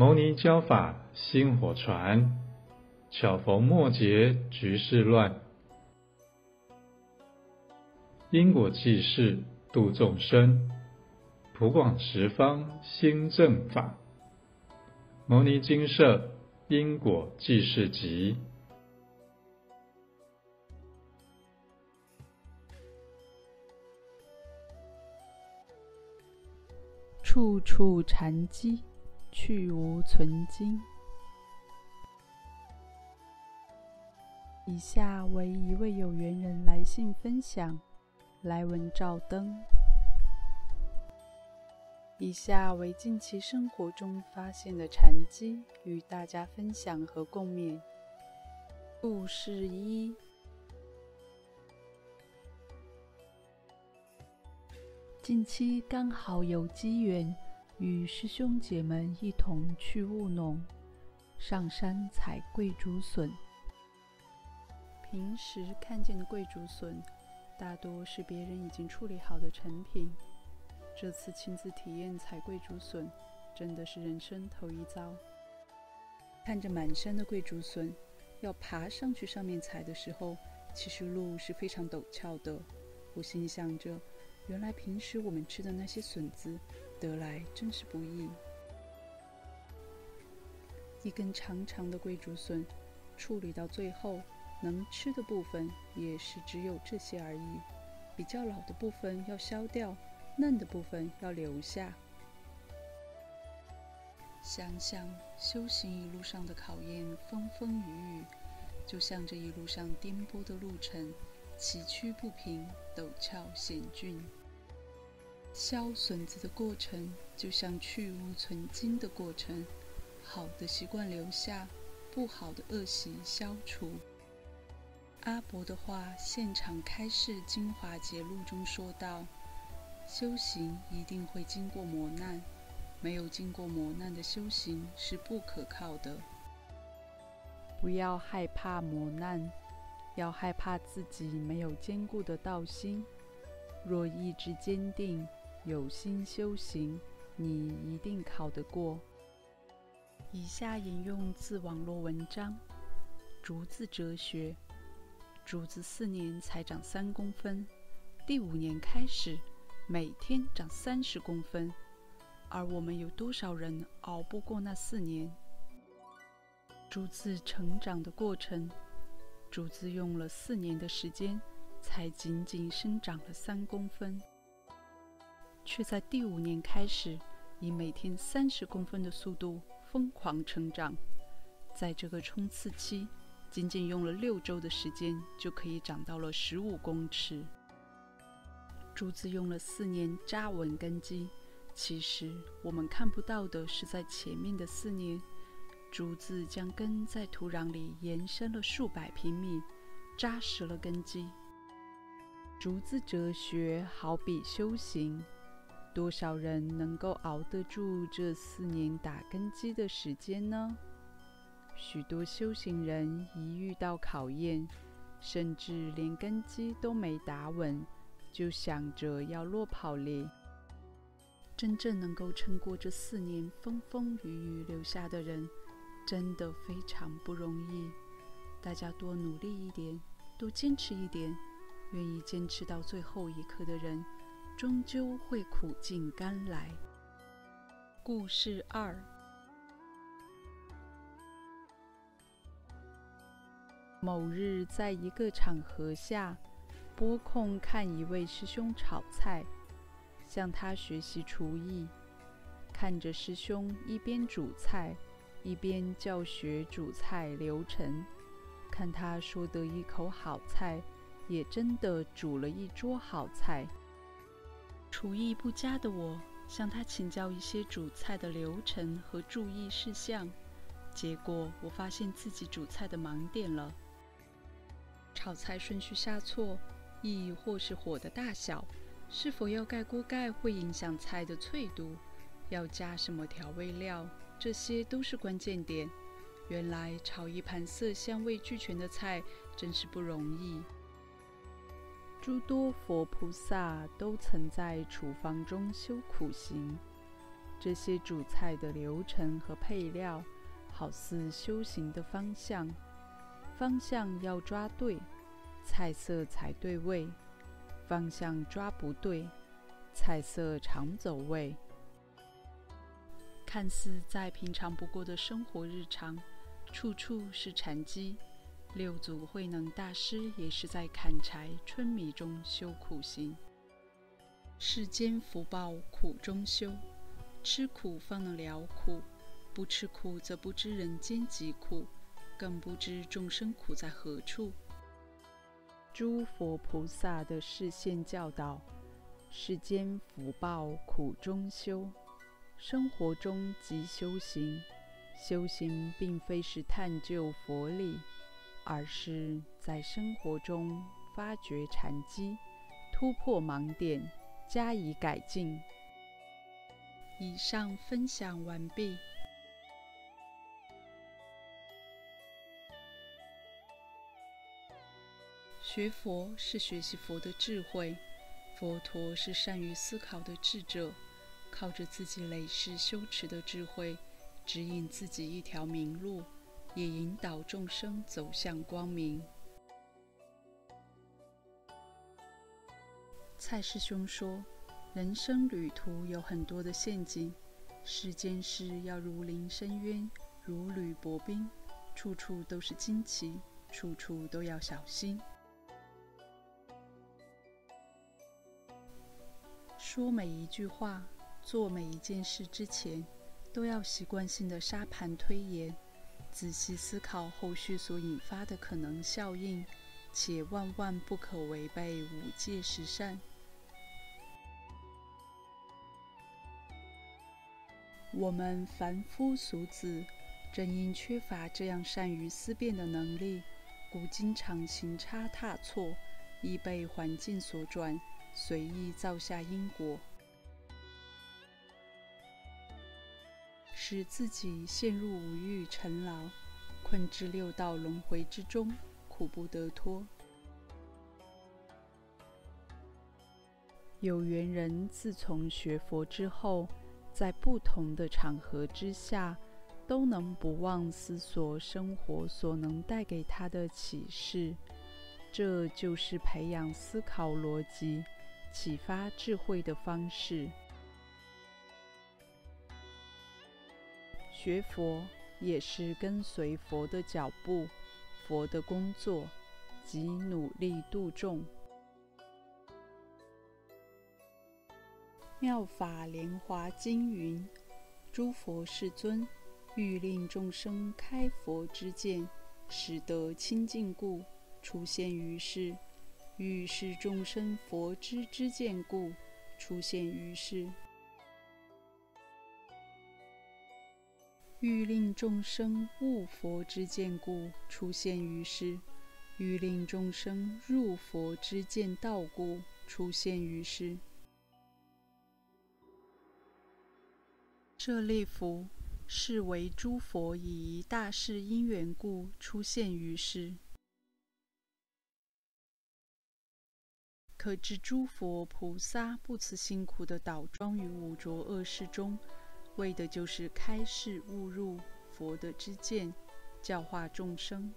牟尼教法薪火传，巧逢末节局势乱，因果济世度众生，普广十方兴正法。牟尼精舍因果济世集。处处禅机，去无存菁。以下为一位有缘人来信分享，来文照灯。以下为近期生活中发现的禅机，与大家分享和共勉。故事一。近期刚好有机缘与师兄姐们一同去务农，上山采桂竹笋。平时看见的桂竹笋，大多是别人已经处理好的成品。这次亲自体验采桂竹笋，真的是人生头一遭。看着满山的桂竹笋，要爬上去上面采的时候，其实路是非常陡峭的。我心想着。原来平时我们吃的那些笋子，得来真是不易。一根长长的桂竹笋，处理到最后，能吃的部分也是只有这些而已。比较老的部分要削掉，嫩的部分要留下。想想修行一路上的考验，风风雨雨，就像这一路上颠簸的路程，崎岖不平，陡峭险峻。削笋子的过程，就像去芜存菁的过程，好的习惯留下，不好的恶习消除。阿伯的话，现场开示精华节录中说道：修行一定会经过磨难，没有经过磨难的修行是不可靠的。不要害怕磨难，要害怕自己没有坚固的道心。若意志坚定，有心修行，你一定考得过。以下引用自网络文章：竹子哲学。竹子四年才长三公分，第五年开始，每天长三十公分。而我们有多少人熬不过那四年？竹子成长的过程，竹子用了四年的时间，才仅仅生长了三公分。却在第五年开始，以每天三十公分的速度疯狂成长。在这个冲刺期，仅仅用了六周的时间，就可以长到了十五公尺。竹子用了四年扎稳根基，其实我们看不到的是，在前面的四年，竹子将根在土壤里延伸了数百平米，扎实了根基。竹子哲学好比修行。多少人能够熬得住这四年打根基的时间呢？许多修行人一遇到考验，甚至连根基都没打稳，就想着要落跑了。真正能够撑过这四年风风雨雨留下的人，真的非常不容易。大家多努力一点，多坚持一点，愿意坚持到最后一刻的人。终究会苦尽甘来。故事二：某日，在一个场合下，拨空看一位师兄炒菜，向他学习厨艺。看着师兄一边煮菜，一边教学煮菜流程，看他说得一口好菜，也真的煮了一桌好菜。厨艺不佳的我，向他请教一些煮菜的流程和注意事项，结果我发现自己煮菜的盲点了。炒菜顺序下错，亦或是火的大小，是否要盖锅盖会影响菜的脆度，要加什么调味料，这些都是关键点。原来炒一盘色香味俱全的菜，真是不容易。诸多佛菩萨都曾在厨房中修苦行，这些煮菜的流程和配料，好似修行的方向。方向要抓对，菜色才对味；方向抓不对，菜色常走味。看似再平常不过的生活日常，处处是禅机。六祖慧能大师也是在砍柴春米中修苦行。世间福报苦中修，吃苦方能了苦，不吃苦则不知人间疾苦，更不知众生苦在何处。诸佛菩萨的示现教导：世间福报苦中修。生活中即修行，修行并非是探究佛理，而是在生活中发掘禅机，突破盲点，加以改进。以上分享完毕。学佛是学习佛的智慧，佛陀是善于思考的智者。靠着自己累世修持的智慧，指引自己一条明路，也引导众生走向光明。蔡师兄说：“人生旅途有很多的陷阱，世间事要如临深渊，如履薄冰，处处都是荆棘，处处都要小心。说每一句话。”做每一件事之前，都要习惯性的沙盘推演，仔细思考后续所引发的可能效应，且万万不可违背五戒十善。我们凡夫俗子，正因缺乏这样善于思辨的能力，故经常行差踏错，易被环境所转，随意造下因果。使自己陷入五欲尘劳，困至六道轮回之中，苦不得脱。有缘人自从学佛之后，在不同的场合之下，都能不忘思索生活所能带给他的启示。这就是培养思考逻辑、启发智慧的方式。学佛也是跟随佛的脚步，佛的工作即努力度众。妙法莲华经云：“诸佛世尊欲令众生开佛之见，使得清净故，出现于世；欲使众生佛知之见故，出现于世。”欲令众生悟佛之见故，出现于世；欲令众生入佛之见道故，出现于世。舍利弗，是为诸佛以一大事因缘故出现于世。可知诸佛菩萨不辞辛苦地倒装于五浊恶世中。为的就是开示悟入佛的知见，教化众生。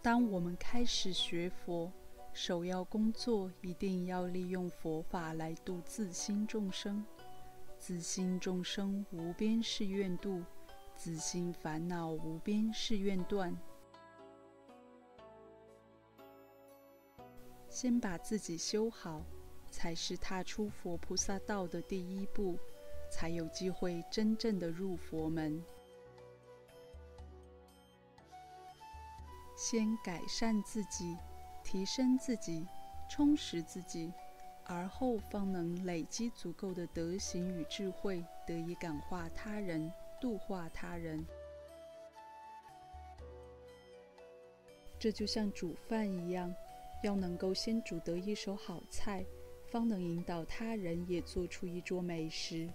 当我们开始学佛，首要工作一定要利用佛法来度自心众生。自心众生无边誓愿度，自心烦恼无边誓愿断。先把自己修好。才是踏出佛菩萨道的第一步，才有机会真正的入佛门。先改善自己，提升自己，充实自己，而后方能累积足够的德行与智慧，得以感化他人，度化他人。这就像煮饭一样，要能够先煮得一手好菜。方能引导他人也做出一桌美食，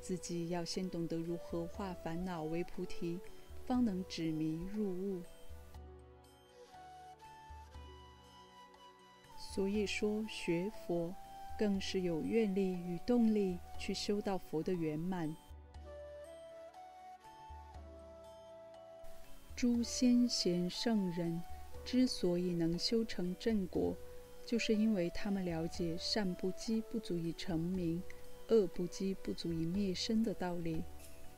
自己要先懂得如何化烦恼为菩提，方能止迷入悟。所以说，学佛更是有愿力与动力去修到佛的圆满。诸先贤圣人之所以能修成正果，就是因为他们了解善不积不足以成名，恶不积不足以灭身的道理，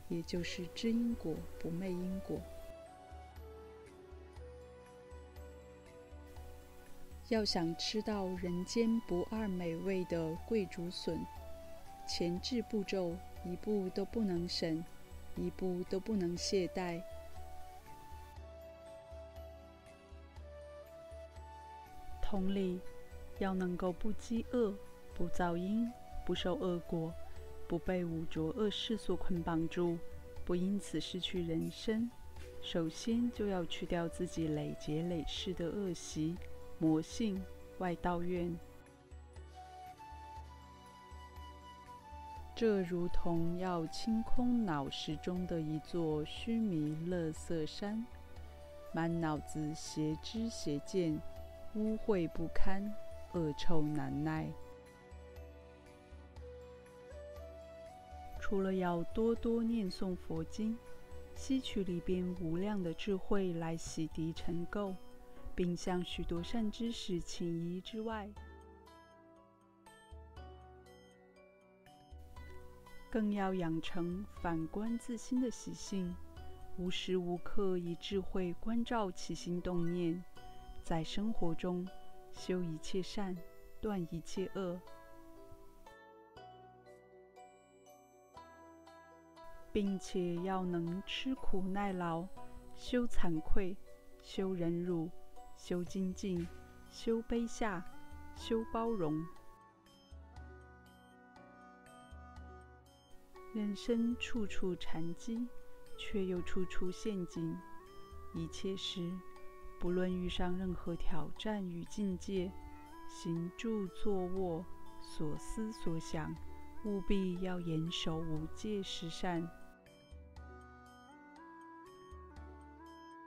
也就是知因果不昧因果。要想吃到人间不二美味的桂竹笋，前置步骤一步都不能省，一步都不能懈怠。同理，要能够不饥饿、不造因、不受恶果、不被五浊恶世所捆绑住、不因此失去人身，首先就要去掉自己累劫累世的恶习、魔性、外道愿。这如同要清空脑识中的一座须弥垃圾山，满脑子邪知邪见。污秽不堪，恶臭难耐。除了要多多念诵佛经，吸取里边无量的智慧来洗涤尘垢，并向许多善知识请益之外，更要养成反观自心的习性，无时无刻以智慧关照起心动念。在生活中修一切善，断一切恶，并且要能吃苦耐劳，修惭愧，修忍辱，修精进，修卑下，修包容。人生处处禅机，却又处处陷阱，一切时。不论遇上任何挑战与境界，行住坐卧、所思所想，务必要严守五戒十善，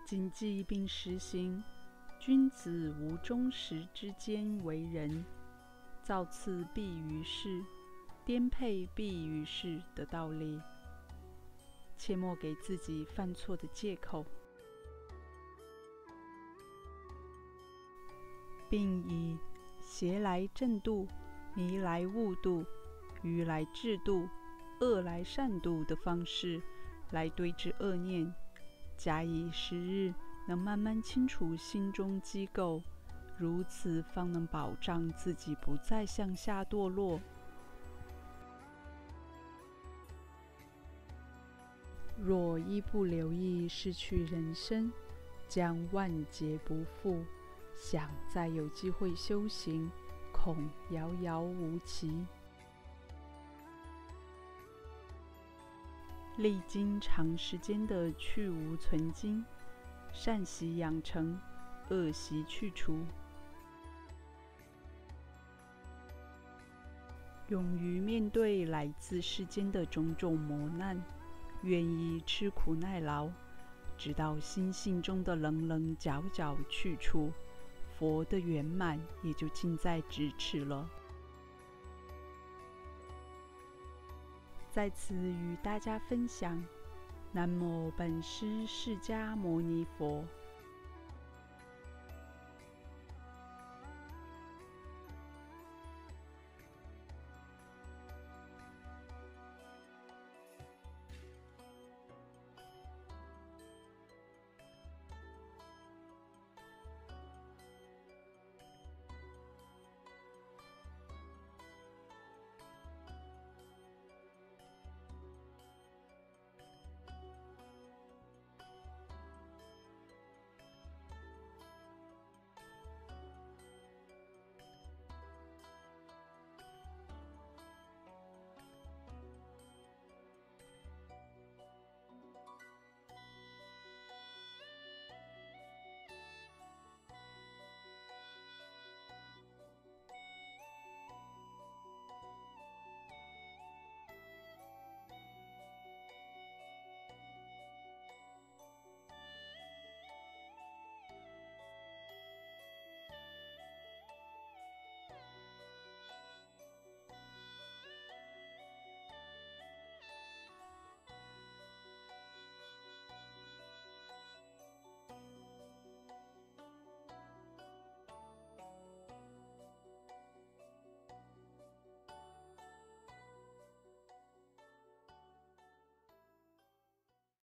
谨记并实行“君子无终时之间为人，造次必于事，颠沛必于事”的道理，切莫给自己犯错的借口。并以邪来正度、迷来悟度、愚来智度、恶来善度的方式来对治恶念，假以时日，能慢慢清除心中积垢，如此方能保障自己不再向下堕落。若一不留意失去人生，将万劫不复。想再有机会修行，恐遥遥无期。历经长时间的去无存菁，善习养成，恶习去除，勇于面对来自世间的种种磨难，愿意吃苦耐劳，直到心性中的棱棱角角去除。佛的圆满也就近在咫尺了。在此与大家分享：南无本师释迦牟尼佛。